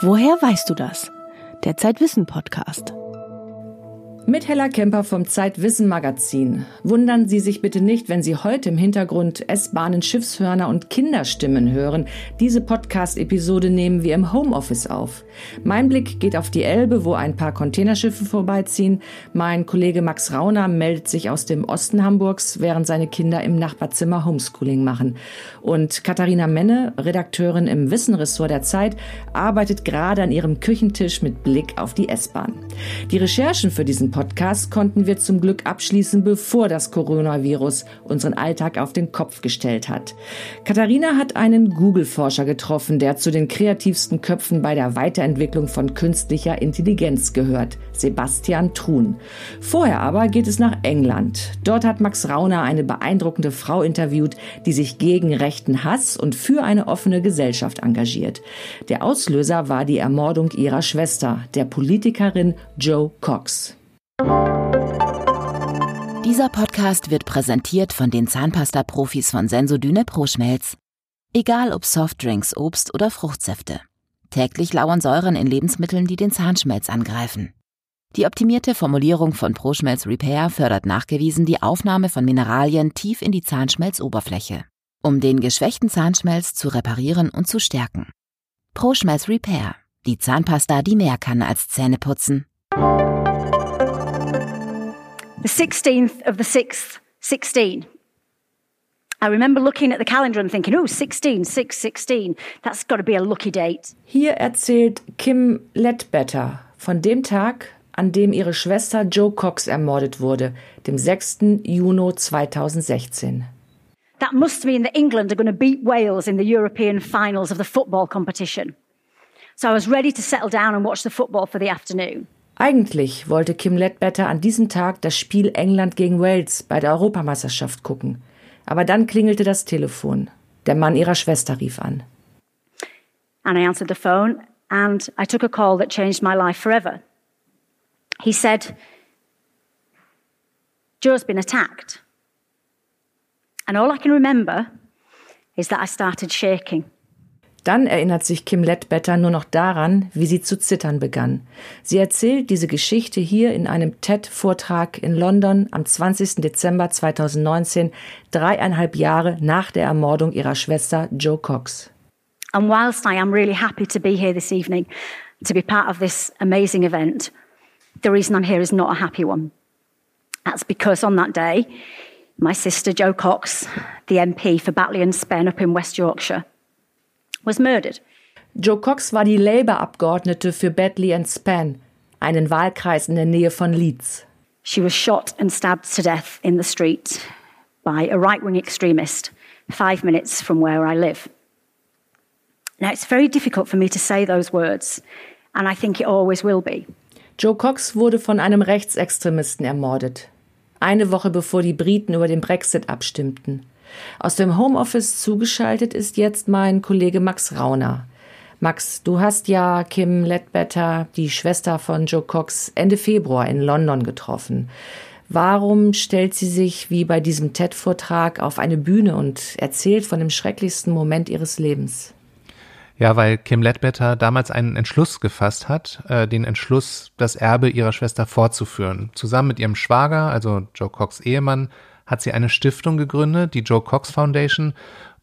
Woher weißt du das? Der Zeitwissen Podcast. Mit Hella Kemper vom Zeitwissen Magazin. Wundern Sie sich bitte nicht, wenn Sie heute im Hintergrund S-Bahnen, Schiffshörner und Kinderstimmen hören. Diese Podcast-Episode nehmen wir im Homeoffice auf. Mein Blick geht auf die Elbe, wo ein paar Containerschiffe vorbeiziehen. Mein Kollege Max Rauner meldet sich aus dem Osten Hamburgs, während seine Kinder im Nachbarzimmer Homeschooling machen. Und Katharina Menne, Redakteurin im Wissenressort der Zeit, arbeitet gerade an ihrem Küchentisch mit Blick auf die S-Bahn. Die Recherchen für diesen Podcast konnten wir zum Glück abschließen, bevor das Coronavirus unseren Alltag auf den Kopf gestellt hat. Katharina hat einen Google-Forscher getroffen, der zu den kreativsten Köpfen bei der Weiterentwicklung von künstlicher Intelligenz gehört, Sebastian Truhn. Vorher aber geht es nach England. Dort hat Max Rauner eine beeindruckende Frau interviewt, die sich gegen rechten Hass und für eine offene Gesellschaft engagiert. Der Auslöser war die Ermordung ihrer Schwester, der Politikerin Joe Cox. Dieser Podcast wird präsentiert von den Zahnpasta-Profis von Sensodyne Pro Schmelz. Egal ob Softdrinks, Obst oder Fruchtsäfte. Täglich lauern Säuren in Lebensmitteln, die den Zahnschmelz angreifen. Die optimierte Formulierung von ProSchmelz Repair fördert nachgewiesen die Aufnahme von Mineralien tief in die Zahnschmelzoberfläche, um den geschwächten Zahnschmelz zu reparieren und zu stärken. ProSchmelz Repair, die Zahnpasta, die mehr kann als Zähne putzen. The 16th of the 6th, 16. I remember looking at the calendar and thinking, oh, 16, 6, 16. That's got to be a lucky date. Hier erzählt Kim Ledbetter von dem Tag, an dem ihre Schwester Joe Cox ermordet wurde, dem 6. Juni 2016. That must mean that England are going to beat Wales in the European finals of the football competition. So I was ready to settle down and watch the football for the afternoon. Eigentlich wollte Kim Ledbetter an diesem Tag das Spiel England gegen Wales bei der Europameisterschaft gucken. Aber dann klingelte das Telefon. Der Mann ihrer Schwester rief an. And I answered the phone and I took a call that changed my life forever. He said, Joe's been attacked. And all I can remember is that I started shaking. Dann erinnert sich Kim Ledbetter nur noch daran, wie sie zu zittern begann. Sie erzählt diese Geschichte hier in einem TED-Vortrag in London am 20. Dezember 2019, dreieinhalb Jahre nach der Ermordung ihrer Schwester Joe Cox. And whilst I am really happy to be here this evening, to be part of this amazing event, the reason I'm here is not a happy one. That's because on that day, my sister Joe Cox, the MP for Batley and Spen up in West Yorkshire, was murdered. Joe Cox war die Labour-Abgeordnete für Batley and Span, einen Wahlkreis in der Nähe von Leeds. She was shot and stabbed to death in the street by a right-wing extremist, five minutes from where I live. Now, it's very difficult for me to say those words, and I think it always will be. Joe Cox wurde von einem Rechtsextremisten ermordet. Eine Woche bevor die Briten über den Brexit abstimmten. Aus dem Homeoffice zugeschaltet ist jetzt mein Kollege Max Rauner. Max, du hast ja Kim Ledbetter, die Schwester von Joe Cox, Ende Februar in London getroffen. Warum stellt sie sich wie bei diesem TED-Vortrag auf eine Bühne und erzählt von dem schrecklichsten Moment ihres Lebens? Ja, weil Kim Ledbetter damals einen Entschluss gefasst hat, äh, den Entschluss, das Erbe ihrer Schwester fortzuführen. Zusammen mit ihrem Schwager, also Joe Cox Ehemann, hat sie eine Stiftung gegründet, die Joe Cox Foundation.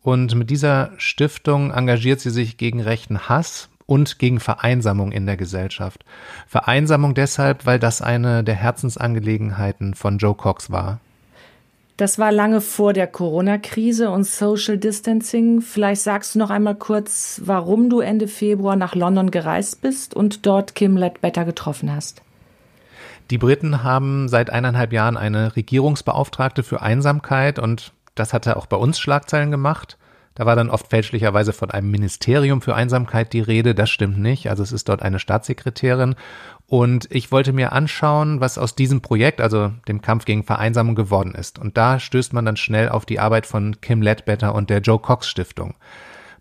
Und mit dieser Stiftung engagiert sie sich gegen rechten Hass und gegen Vereinsamung in der Gesellschaft. Vereinsamung deshalb, weil das eine der Herzensangelegenheiten von Joe Cox war. Das war lange vor der Corona-Krise und Social Distancing. Vielleicht sagst du noch einmal kurz, warum du Ende Februar nach London gereist bist und dort Kim Ledbetter getroffen hast. Die Briten haben seit eineinhalb Jahren eine Regierungsbeauftragte für Einsamkeit und das hatte auch bei uns Schlagzeilen gemacht. Da war dann oft fälschlicherweise von einem Ministerium für Einsamkeit die Rede. Das stimmt nicht. Also es ist dort eine Staatssekretärin. Und ich wollte mir anschauen, was aus diesem Projekt, also dem Kampf gegen Vereinsamung geworden ist. Und da stößt man dann schnell auf die Arbeit von Kim Ledbetter und der Joe Cox Stiftung.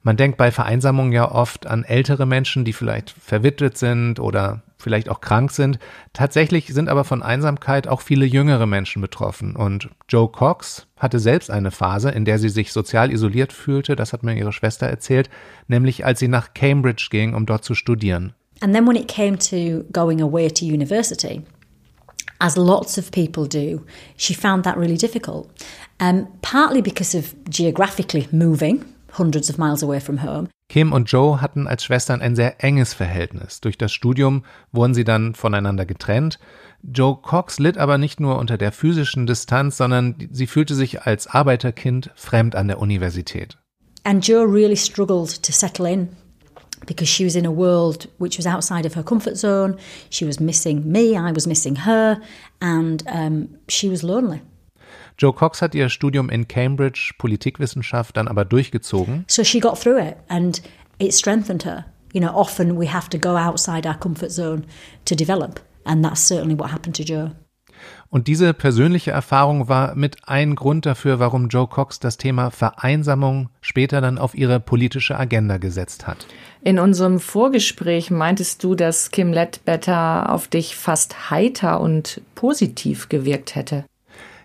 Man denkt bei Vereinsamung ja oft an ältere Menschen, die vielleicht verwitwet sind oder vielleicht auch krank sind. Tatsächlich sind aber von Einsamkeit auch viele jüngere Menschen betroffen. Und Joe Cox hatte selbst eine Phase, in der sie sich sozial isoliert fühlte, das hat mir ihre Schwester erzählt, nämlich als sie nach Cambridge ging, um dort zu studieren. And then when it came to going away to university, as lots of people do, she found that really difficult. Um, partly because of geographically moving hundreds of miles away from home. Kim und Joe hatten als Schwestern ein sehr enges Verhältnis. Durch das Studium wurden sie dann voneinander getrennt. Joe Cox litt aber nicht nur unter der physischen Distanz, sondern sie fühlte sich als Arbeiterkind fremd an der Universität. And Joe really struggled to settle in because she was in a world which was outside of her comfort zone. She was missing me, I was missing her, and um, she was lonely. Joe Cox hat ihr Studium in Cambridge Politikwissenschaft dann aber durchgezogen. So she got through it and it strengthened her. You know, often we have to go outside our comfort zone to develop, and that's certainly what happened to Joe. Und diese persönliche Erfahrung war mit ein Grund dafür, warum Joe Cox das Thema Vereinsamung später dann auf ihre politische Agenda gesetzt hat. In unserem Vorgespräch meintest du, dass Kim Ledbetter auf dich fast heiter und positiv gewirkt hätte.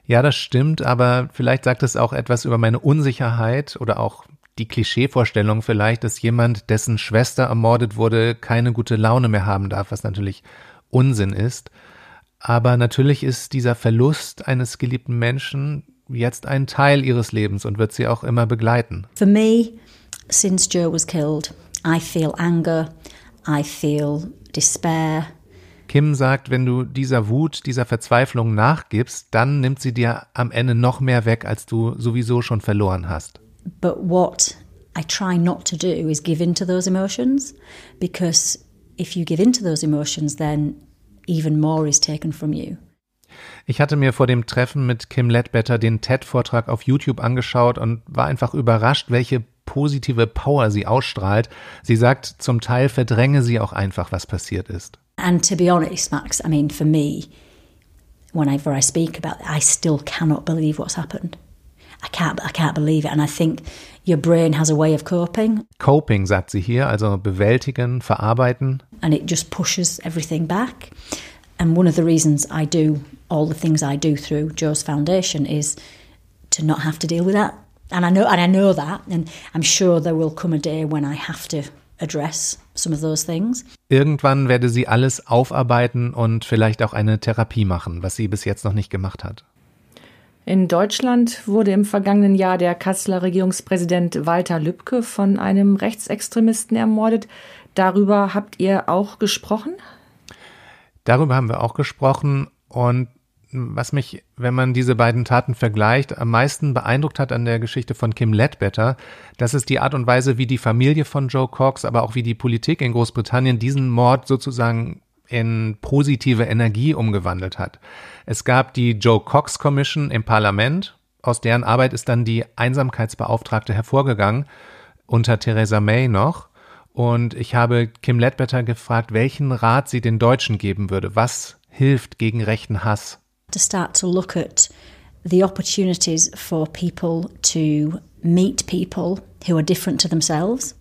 Ja, das stimmt, aber vielleicht sagt es auch etwas über meine Unsicherheit oder auch die Klischeevorstellung vielleicht, dass jemand, dessen Schwester ermordet wurde, keine gute Laune mehr haben darf, was natürlich Unsinn ist. Aber natürlich ist dieser Verlust eines geliebten Menschen jetzt ein Teil ihres Lebens und wird sie auch immer begleiten. For me, since Joe was killed, I feel anger, I feel despair. Kim sagt, wenn du dieser Wut, dieser Verzweiflung nachgibst, dann nimmt sie dir am Ende noch mehr weg, als du sowieso schon verloren hast. But what I try not to do is give in to those emotions because if you give in to those emotions, then even more is taken from you. Ich hatte mir vor dem Treffen mit Kim Ledbetter den TED-Vortrag auf YouTube angeschaut und war einfach überrascht, welche positive Power sie ausstrahlt. Sie sagt, zum Teil verdränge sie auch einfach, was passiert ist. And to be honest, Max, I mean, for me, whenever I speak about it, I still cannot believe what's happened. I can't, I can't believe it. And I think your brain has a way of coping. Coping, sagt sie hier, also bewältigen, verarbeiten. And it just pushes everything back. And one of the reasons I do all the things I do through Joe's Foundation is to not have to deal with that. And I know, and I know that, and I'm sure there will come a day when I have to address some of those things. Irgendwann werde sie alles aufarbeiten und vielleicht auch eine Therapie machen, was sie bis jetzt noch nicht gemacht hat. In Deutschland wurde im vergangenen Jahr der Kasseler Regierungspräsident Walter Lübcke von einem Rechtsextremisten ermordet. Darüber habt ihr auch gesprochen? Darüber haben wir auch gesprochen und was mich, wenn man diese beiden Taten vergleicht, am meisten beeindruckt hat an der Geschichte von Kim Ledbetter, das ist die Art und Weise, wie die Familie von Joe Cox, aber auch wie die Politik in Großbritannien diesen Mord sozusagen in positive Energie umgewandelt hat. Es gab die Joe Cox Commission im Parlament, aus deren Arbeit ist dann die Einsamkeitsbeauftragte hervorgegangen, unter Theresa May noch. Und ich habe Kim Ledbetter gefragt, welchen Rat sie den Deutschen geben würde. Was hilft gegen rechten Hass? To start to look at the opportunities for people to meet people who are different to themselves.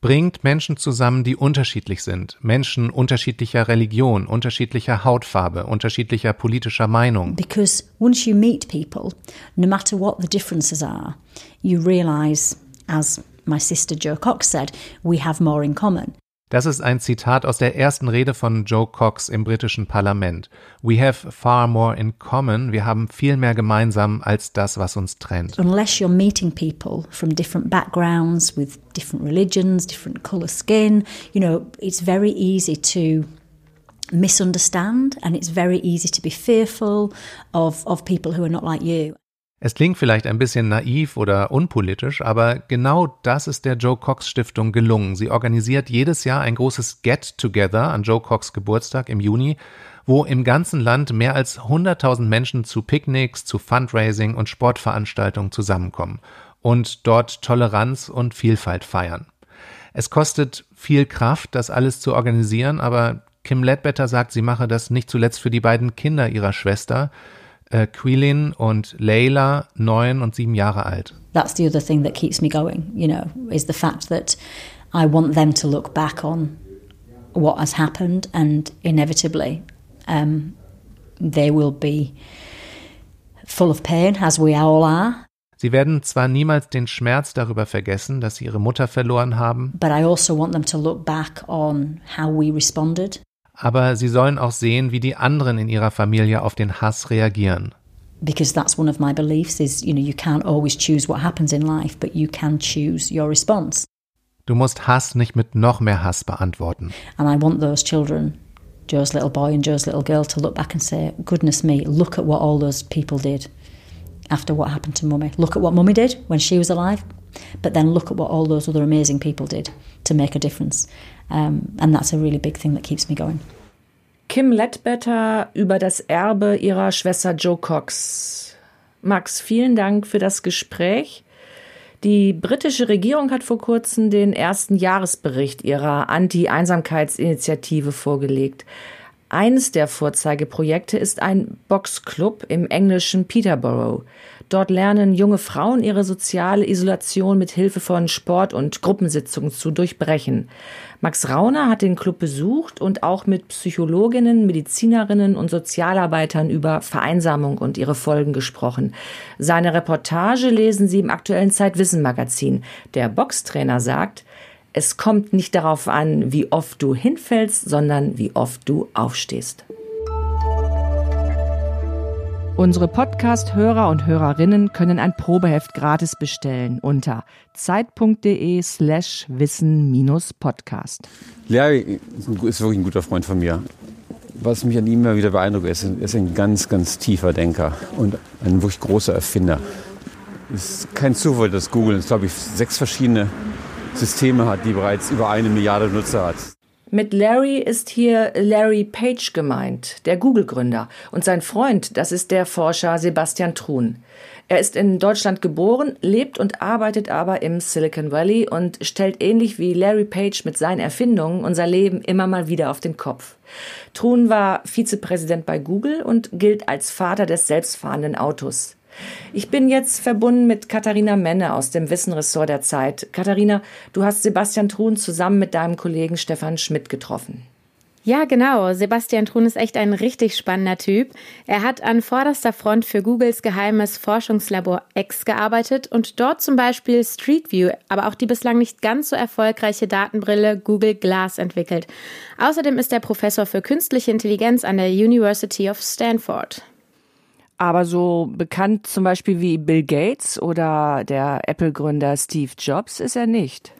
Bringt Menschen zusammen, die unterschiedlich sind. Menschen unterschiedlicher Religion, unterschiedlicher Hautfarbe, unterschiedlicher politischer Meinung. Because once you meet people, no matter what the differences are, you realize, as my sister Jo Cox said, we have more in common. Das ist ein Zitat aus der ersten Rede von Joe Cox im britischen Parlament. We have far more in common. Wir haben viel mehr gemeinsam als das, was uns trennt. Unless you're meeting people from different backgrounds, with different religions, different color skin, you know, it's very easy to misunderstand and it's very easy to be fearful of, of people who are not like you. Es klingt vielleicht ein bisschen naiv oder unpolitisch, aber genau das ist der Joe Cox Stiftung gelungen. Sie organisiert jedes Jahr ein großes Get-Together an Joe Cox Geburtstag im Juni, wo im ganzen Land mehr als 100.000 Menschen zu Picknicks, zu Fundraising und Sportveranstaltungen zusammenkommen und dort Toleranz und Vielfalt feiern. Es kostet viel Kraft, das alles zu organisieren, aber Kim Ledbetter sagt, sie mache das nicht zuletzt für die beiden Kinder ihrer Schwester, äh, Quilin und Layla, neun und sieben Jahre alt. That's the other thing that keeps me going, you know, is the fact that I want them to look back on what has happened, and inevitably, um, they will be full of pain, as we all are. Sie werden zwar niemals den Schmerz darüber vergessen, dass sie ihre Mutter verloren haben, But I also want them to look back on how we responded. Aber sie sollen auch sehen, wie die anderen in ihrer Familie auf den Hass reagieren. because that's one of my beliefs is you know you can't always choose what happens in life but you can choose your response Du musst Hass nicht mit noch mehr Hass beantworten. and i want those children joe's little boy and joe's little girl to look back and say goodness me look at what all those people did after what happened to mummy look at what mummy did when she was alive but then look at what all those other amazing people did to make a difference um, and that's a really big thing that keeps me going Kim Ledbetter über das Erbe ihrer Schwester Joe Cox. Max, vielen Dank für das Gespräch. Die britische Regierung hat vor kurzem den ersten Jahresbericht ihrer Anti-Einsamkeitsinitiative vorgelegt. Eines der Vorzeigeprojekte ist ein Boxclub im englischen Peterborough. Dort lernen junge Frauen ihre soziale Isolation mit Hilfe von Sport und Gruppensitzungen zu durchbrechen. Max Rauner hat den Club besucht und auch mit Psychologinnen, Medizinerinnen und Sozialarbeitern über Vereinsamung und ihre Folgen gesprochen. Seine Reportage lesen Sie im aktuellen Zeitwissen Magazin. Der Boxtrainer sagt, es kommt nicht darauf an, wie oft du hinfällst, sondern wie oft du aufstehst. Unsere Podcast-Hörer und Hörerinnen können ein Probeheft gratis bestellen unter zeit.de slash wissen-podcast. Larry ist wirklich ein guter Freund von mir. Was mich an ihm immer wieder beeindruckt, ist, er ist ein ganz, ganz tiefer Denker und ein wirklich großer Erfinder. Es ist kein Zufall, dass Google, glaube ich, sechs verschiedene Systeme hat, die bereits über eine Milliarde Nutzer hat. Mit Larry ist hier Larry Page gemeint, der Google-Gründer. Und sein Freund, das ist der Forscher Sebastian Truhn. Er ist in Deutschland geboren, lebt und arbeitet aber im Silicon Valley und stellt ähnlich wie Larry Page mit seinen Erfindungen unser Leben immer mal wieder auf den Kopf. Truhn war Vizepräsident bei Google und gilt als Vater des selbstfahrenden Autos. Ich bin jetzt verbunden mit Katharina Menne aus dem Wissenressort der Zeit. Katharina, du hast Sebastian Truhn zusammen mit deinem Kollegen Stefan Schmidt getroffen. Ja, genau. Sebastian Truhn ist echt ein richtig spannender Typ. Er hat an vorderster Front für Googles geheimes Forschungslabor X gearbeitet und dort zum Beispiel Street View, aber auch die bislang nicht ganz so erfolgreiche Datenbrille Google Glass entwickelt. Außerdem ist er Professor für künstliche Intelligenz an der University of Stanford. Aber so bekannt zum Beispiel wie Bill Gates oder der Apple-Gründer Steve Jobs ist er nicht.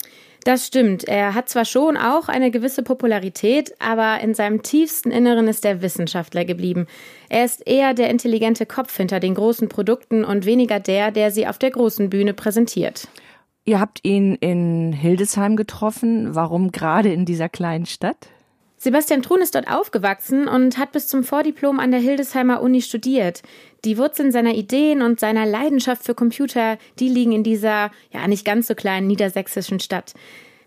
Das stimmt. Er hat zwar schon auch eine gewisse Popularität, aber in seinem tiefsten Inneren ist er Wissenschaftler geblieben. Er ist eher der intelligente Kopf hinter den großen Produkten und weniger der, der sie auf der großen Bühne präsentiert. Ihr habt ihn in Hildesheim getroffen. Warum gerade in dieser kleinen Stadt? Sebastian Truhn ist dort aufgewachsen und hat bis zum Vordiplom an der Hildesheimer Uni studiert. Die Wurzeln seiner Ideen und seiner Leidenschaft für Computer, die liegen in dieser, ja, nicht ganz so kleinen niedersächsischen Stadt.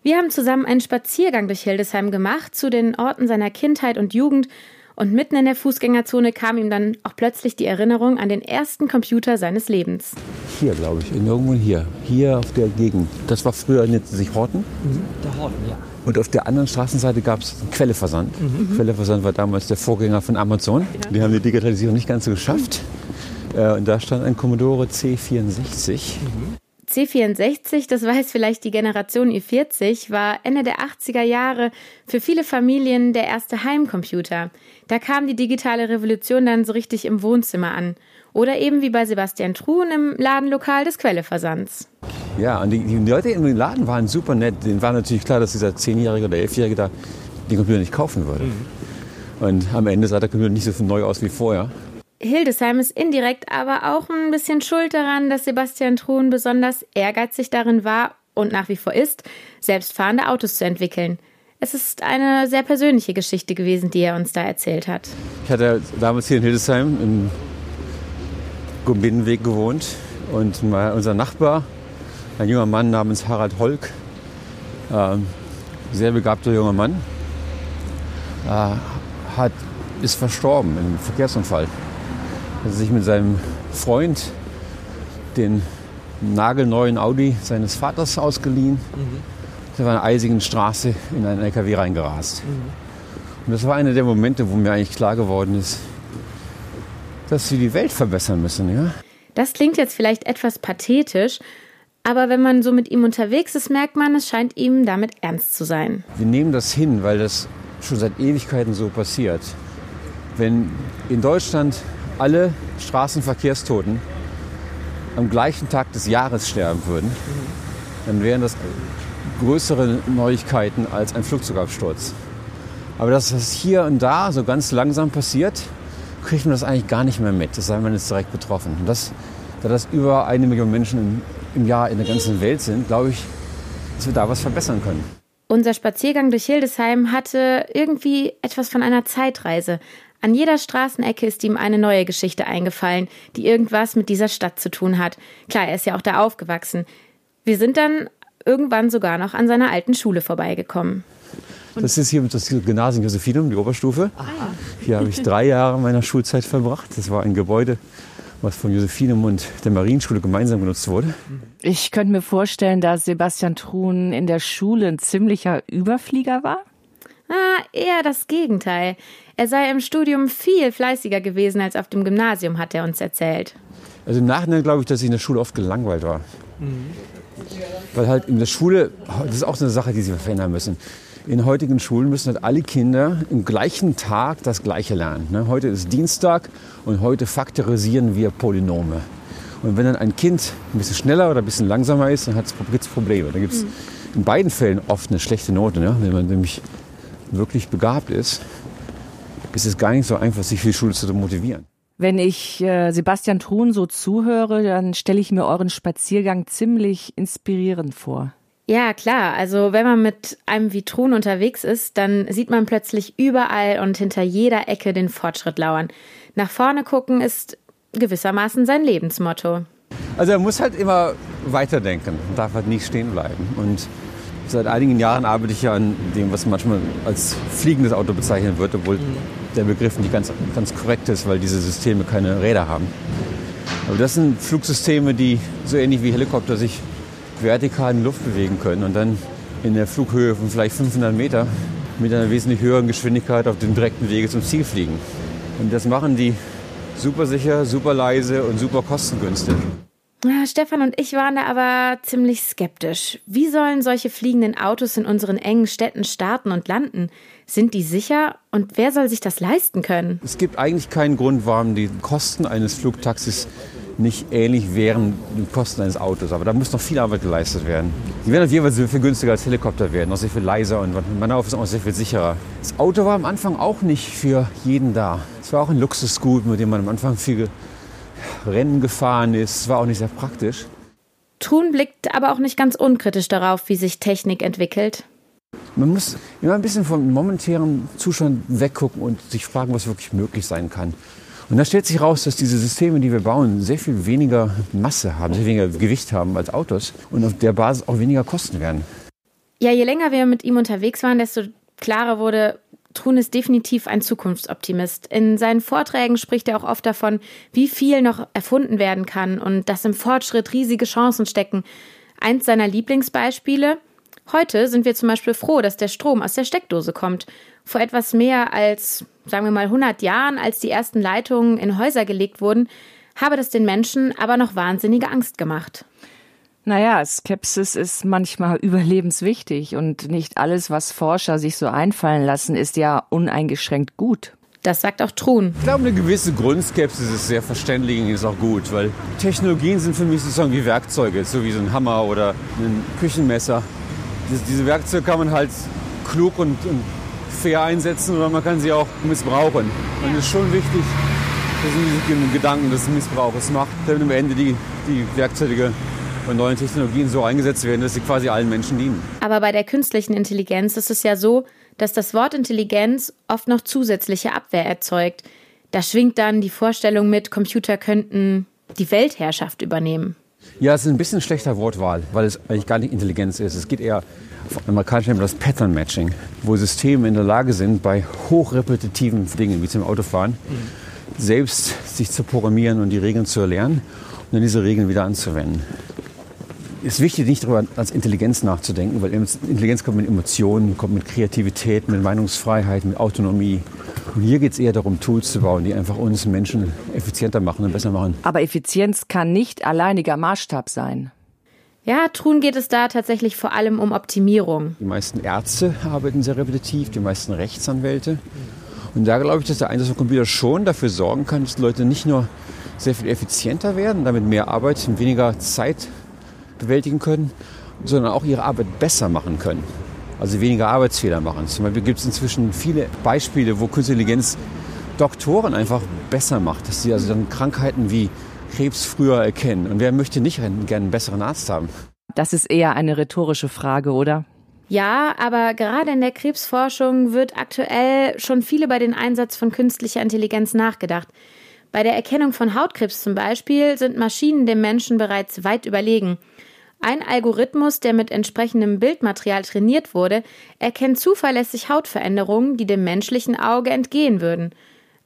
Wir haben zusammen einen Spaziergang durch Hildesheim gemacht, zu den Orten seiner Kindheit und Jugend, und mitten in der Fußgängerzone kam ihm dann auch plötzlich die Erinnerung an den ersten Computer seines Lebens. Hier, glaube ich, irgendwo hier. Hier auf der Gegend. Das war früher, nannte sich Horten. Der Horten, ja. Und auf der anderen Straßenseite gab es Quelleversand. Quelleversand war damals der Vorgänger von Amazon. Die haben die Digitalisierung nicht ganz so geschafft. Äh, Und da stand ein Commodore C64. C64, das weiß vielleicht die Generation i40, war Ende der 80er Jahre für viele Familien der erste Heimcomputer. Da kam die digitale Revolution dann so richtig im Wohnzimmer an. Oder eben wie bei Sebastian Truhn im Ladenlokal des Quelleversands. Ja, und die, die Leute im Laden waren super nett. Denen war natürlich klar, dass dieser Zehnjährige oder Elfjährige da den Computer nicht kaufen würde. Und am Ende sah der Computer nicht so neu aus wie vorher. Hildesheim ist indirekt aber auch ein bisschen schuld daran, dass Sebastian Truhn besonders ehrgeizig darin war und nach wie vor ist, selbstfahrende Autos zu entwickeln. Es ist eine sehr persönliche Geschichte gewesen, die er uns da erzählt hat. Ich hatte damals hier in Hildesheim im Gumbinnenweg gewohnt und mal unser Nachbar, ein junger Mann namens Harald Holk, ähm, sehr begabter junger Mann, äh, hat, ist verstorben in einem Verkehrsunfall. Er hat sich mit seinem Freund den nagelneuen Audi seines Vaters ausgeliehen. auf einer eisigen Straße in einen LKW reingerast. Und das war einer der Momente, wo mir eigentlich klar geworden ist, dass wir die Welt verbessern müssen. Ja? Das klingt jetzt vielleicht etwas pathetisch, aber wenn man so mit ihm unterwegs ist, merkt man, es scheint ihm damit ernst zu sein. Wir nehmen das hin, weil das schon seit Ewigkeiten so passiert. Wenn in Deutschland alle Straßenverkehrstoten am gleichen Tag des Jahres sterben würden, dann wären das größere Neuigkeiten als ein Flugzeugabsturz. Aber das, was hier und da so ganz langsam passiert, kriegt man das eigentlich gar nicht mehr mit. Das sei man jetzt direkt betroffen. Und das, da das über eine Million Menschen im, im Jahr in der ganzen Welt sind, glaube ich, dass wir da was verbessern können. Unser Spaziergang durch Hildesheim hatte irgendwie etwas von einer Zeitreise. An jeder Straßenecke ist ihm eine neue Geschichte eingefallen, die irgendwas mit dieser Stadt zu tun hat. Klar, er ist ja auch da aufgewachsen. Wir sind dann irgendwann sogar noch an seiner alten Schule vorbeigekommen. Das ist hier das Gymnasium Josephinum, die Oberstufe. Hier habe ich drei Jahre meiner Schulzeit verbracht. Das war ein Gebäude, was von Josephinum und der Marienschule gemeinsam genutzt wurde. Ich könnte mir vorstellen, dass Sebastian Truhn in der Schule ein ziemlicher Überflieger war. Ah, eher das Gegenteil. Er sei im Studium viel fleißiger gewesen als auf dem Gymnasium, hat er uns erzählt. Also im Nachhinein glaube ich, dass ich in der Schule oft gelangweilt war. Weil halt in der Schule, das ist auch so eine Sache, die sie verändern müssen. In heutigen Schulen müssen halt alle Kinder im gleichen Tag das Gleiche lernen. ne? Heute ist Dienstag und heute faktorisieren wir Polynome. Und wenn dann ein Kind ein bisschen schneller oder ein bisschen langsamer ist, dann gibt es Probleme. Da gibt es in beiden Fällen oft eine schlechte Note. Ne? Wenn man nämlich wirklich begabt ist, ist es gar nicht so einfach, sich für die Schule zu motivieren. Wenn ich äh, Sebastian Truhn so zuhöre, dann stelle ich mir euren Spaziergang ziemlich inspirierend vor. Ja, klar. Also wenn man mit einem wie Truhn unterwegs ist, dann sieht man plötzlich überall und hinter jeder Ecke den Fortschritt lauern. Nach vorne gucken ist gewissermaßen sein Lebensmotto. Also er muss halt immer weiterdenken darf halt nicht stehen bleiben. Und seit einigen Jahren arbeite ich ja an dem, was manchmal als fliegendes Auto bezeichnet wird, obwohl der Begriff nicht ganz, ganz korrekt ist, weil diese Systeme keine Räder haben. Aber das sind Flugsysteme, die so ähnlich wie Helikopter sich vertikal in die Luft bewegen können und dann in der Flughöhe von vielleicht 500 Meter mit einer wesentlich höheren Geschwindigkeit auf dem direkten Wege zum Ziel fliegen. Und das machen die super sicher, super leise und super kostengünstig. Stefan und ich waren da aber ziemlich skeptisch. Wie sollen solche fliegenden Autos in unseren engen Städten starten und landen? Sind die sicher? Und wer soll sich das leisten können? Es gibt eigentlich keinen Grund, warum die Kosten eines Flugtaxis nicht ähnlich wären die Kosten eines Autos. Aber da muss noch viel Arbeit geleistet werden. Die werden auf jeden Fall sehr viel günstiger als Helikopter werden, auch sehr viel leiser und man ist auch sehr viel sicherer. Das Auto war am Anfang auch nicht für jeden da. Es war auch ein Luxusgut, mit dem man am Anfang viel Rennen gefahren ist. Es war auch nicht sehr praktisch. Thun blickt aber auch nicht ganz unkritisch darauf, wie sich Technik entwickelt. Man muss immer ein bisschen vom momentanen Zustand weggucken und sich fragen, was wirklich möglich sein kann. Und da stellt sich raus, dass diese Systeme, die wir bauen, sehr viel weniger Masse haben, sehr weniger Gewicht haben als Autos und auf der Basis auch weniger kosten werden. Ja, je länger wir mit ihm unterwegs waren, desto klarer wurde, Trun ist definitiv ein Zukunftsoptimist. In seinen Vorträgen spricht er auch oft davon, wie viel noch erfunden werden kann und dass im Fortschritt riesige Chancen stecken. Eins seiner Lieblingsbeispiele. Heute sind wir zum Beispiel froh, dass der Strom aus der Steckdose kommt. Vor etwas mehr als, sagen wir mal, 100 Jahren, als die ersten Leitungen in Häuser gelegt wurden, habe das den Menschen aber noch wahnsinnige Angst gemacht. Naja, Skepsis ist manchmal überlebenswichtig und nicht alles, was Forscher sich so einfallen lassen, ist ja uneingeschränkt gut. Das sagt auch Truhn. Ich glaube, eine gewisse Grundskepsis ist sehr verständig und ist auch gut, weil Technologien sind für mich sozusagen wie Werkzeuge, so wie so ein Hammer oder ein Küchenmesser. Diese, diese Werkzeuge kann man halt klug und, und fair einsetzen oder man kann sie auch missbrauchen. Und es ist schon wichtig, dass man diesen Gedanken des Missbrauchs macht, damit am Ende die, die Werkzeuge und neuen Technologien so eingesetzt werden, dass sie quasi allen Menschen dienen. Aber bei der künstlichen Intelligenz ist es ja so, dass das Wort Intelligenz oft noch zusätzliche Abwehr erzeugt. Da schwingt dann die Vorstellung mit, Computer könnten die Weltherrschaft übernehmen. Ja, es ist ein bisschen schlechter Wortwahl, weil es eigentlich gar nicht Intelligenz ist. Es geht eher, auf amerikanisch nennt man das Pattern Matching, wo Systeme in der Lage sind, bei hochrepetitiven Dingen, wie zum Autofahren, selbst sich zu programmieren und die Regeln zu erlernen und dann diese Regeln wieder anzuwenden. Es ist wichtig, nicht darüber als Intelligenz nachzudenken, weil Intelligenz kommt mit Emotionen, kommt mit Kreativität, mit Meinungsfreiheit, mit Autonomie. Und hier geht es eher darum, Tools zu bauen, die einfach uns Menschen effizienter machen und besser machen. Aber Effizienz kann nicht alleiniger Maßstab sein. Ja, Trun geht es da tatsächlich vor allem um Optimierung. Die meisten Ärzte arbeiten sehr repetitiv, die meisten Rechtsanwälte. Und da glaube ich, dass der Einsatz von Computer schon dafür sorgen kann, dass Leute nicht nur sehr viel effizienter werden, damit mehr Arbeit und weniger Zeit bewältigen können, sondern auch ihre Arbeit besser machen können. Also weniger Arbeitsfehler machen. Zum Beispiel gibt es inzwischen viele Beispiele, wo Künstliche Intelligenz Doktoren einfach besser macht, dass sie also dann Krankheiten wie Krebs früher erkennen. Und wer möchte nicht gerne einen besseren Arzt haben? Das ist eher eine rhetorische Frage, oder? Ja, aber gerade in der Krebsforschung wird aktuell schon viel über den Einsatz von künstlicher Intelligenz nachgedacht. Bei der Erkennung von Hautkrebs zum Beispiel sind Maschinen dem Menschen bereits weit überlegen. Ein Algorithmus, der mit entsprechendem Bildmaterial trainiert wurde, erkennt zuverlässig Hautveränderungen, die dem menschlichen Auge entgehen würden.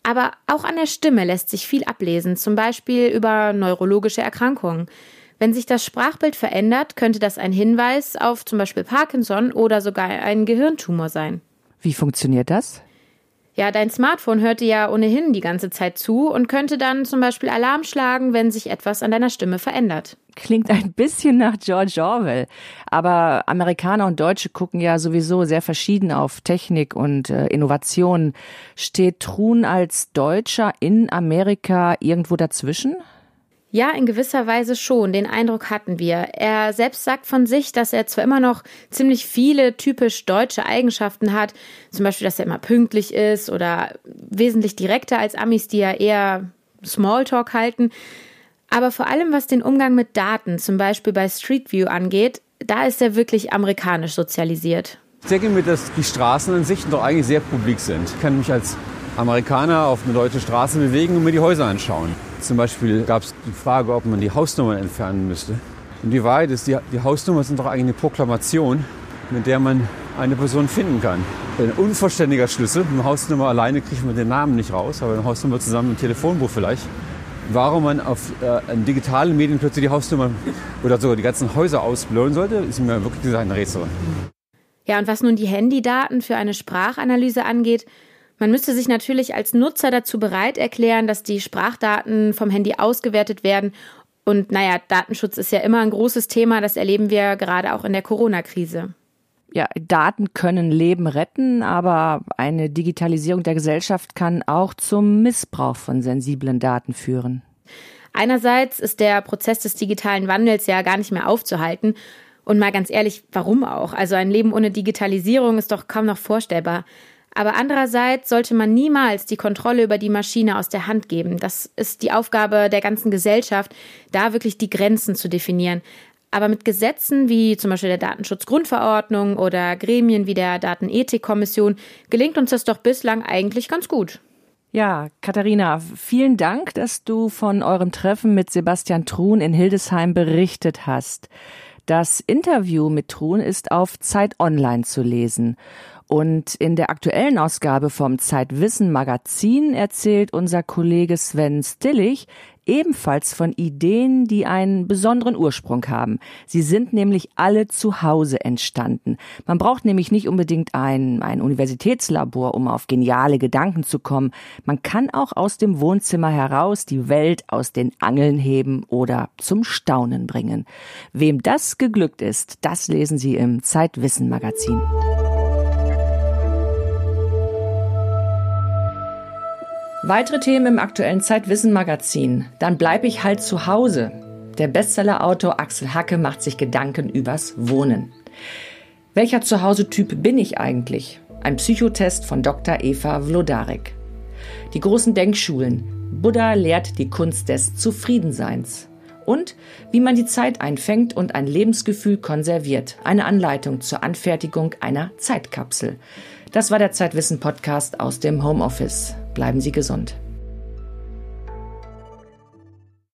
Aber auch an der Stimme lässt sich viel ablesen, zum Beispiel über neurologische Erkrankungen. Wenn sich das Sprachbild verändert, könnte das ein Hinweis auf zum Beispiel Parkinson oder sogar einen Gehirntumor sein. Wie funktioniert das? Ja, dein Smartphone hört dir ja ohnehin die ganze Zeit zu und könnte dann zum Beispiel Alarm schlagen, wenn sich etwas an deiner Stimme verändert. Klingt ein bisschen nach George Orwell. Aber Amerikaner und Deutsche gucken ja sowieso sehr verschieden auf Technik und äh, Innovation. Steht Truhn als Deutscher in Amerika irgendwo dazwischen? Ja, in gewisser Weise schon. Den Eindruck hatten wir. Er selbst sagt von sich, dass er zwar immer noch ziemlich viele typisch deutsche Eigenschaften hat, zum Beispiel, dass er immer pünktlich ist oder wesentlich direkter als Amis, die ja eher Smalltalk halten. Aber vor allem, was den Umgang mit Daten, zum Beispiel bei Street View angeht, da ist er wirklich amerikanisch sozialisiert. Ich denke mir, dass die Straßenansichten doch eigentlich sehr publik sind. Ich kann mich als Amerikaner auf eine deutsche Straße bewegen und mir die Häuser anschauen. Zum Beispiel gab es die Frage, ob man die Hausnummern entfernen müsste. Und die Wahrheit ist, die, die Hausnummern sind doch eigentlich eine Proklamation, mit der man eine Person finden kann. Ein unvollständiger Schlüssel, eine Hausnummer alleine kriegt man den Namen nicht raus, aber eine Hausnummer zusammen im Telefonbuch vielleicht. Warum man auf äh, digitalen Medien plötzlich die Hausnummer oder sogar die ganzen Häuser ausblurren sollte, ist mir wirklich gesagt ein Rätsel. Ja, und was nun die Handydaten für eine Sprachanalyse angeht, man müsste sich natürlich als Nutzer dazu bereit erklären, dass die Sprachdaten vom Handy ausgewertet werden. Und naja, Datenschutz ist ja immer ein großes Thema, das erleben wir gerade auch in der Corona-Krise. Ja, Daten können Leben retten, aber eine Digitalisierung der Gesellschaft kann auch zum Missbrauch von sensiblen Daten führen. Einerseits ist der Prozess des digitalen Wandels ja gar nicht mehr aufzuhalten. Und mal ganz ehrlich, warum auch? Also ein Leben ohne Digitalisierung ist doch kaum noch vorstellbar. Aber andererseits sollte man niemals die Kontrolle über die Maschine aus der Hand geben. Das ist die Aufgabe der ganzen Gesellschaft, da wirklich die Grenzen zu definieren. Aber mit Gesetzen wie zum Beispiel der Datenschutzgrundverordnung oder Gremien wie der Datenethikkommission gelingt uns das doch bislang eigentlich ganz gut. Ja, Katharina, vielen Dank, dass du von eurem Treffen mit Sebastian Truhn in Hildesheim berichtet hast. Das Interview mit Truhn ist auf Zeit Online zu lesen. Und in der aktuellen Ausgabe vom Zeitwissen Magazin erzählt unser Kollege Sven Stillig ebenfalls von Ideen, die einen besonderen Ursprung haben. Sie sind nämlich alle zu Hause entstanden. Man braucht nämlich nicht unbedingt ein, ein Universitätslabor, um auf geniale Gedanken zu kommen. Man kann auch aus dem Wohnzimmer heraus die Welt aus den Angeln heben oder zum Staunen bringen. Wem das geglückt ist, das lesen Sie im Zeitwissen Magazin. Weitere Themen im aktuellen Zeitwissen Magazin. Dann bleibe ich halt zu Hause. Der Bestsellerautor Axel Hacke macht sich Gedanken übers Wohnen. Welcher Zuhause-Typ bin ich eigentlich? Ein Psychotest von Dr. Eva Vlodarek. Die großen Denkschulen. Buddha lehrt die Kunst des Zufriedenseins. Und wie man die Zeit einfängt und ein Lebensgefühl konserviert. Eine Anleitung zur Anfertigung einer Zeitkapsel. Das war der Zeitwissen Podcast aus dem Homeoffice. Bleiben Sie gesund.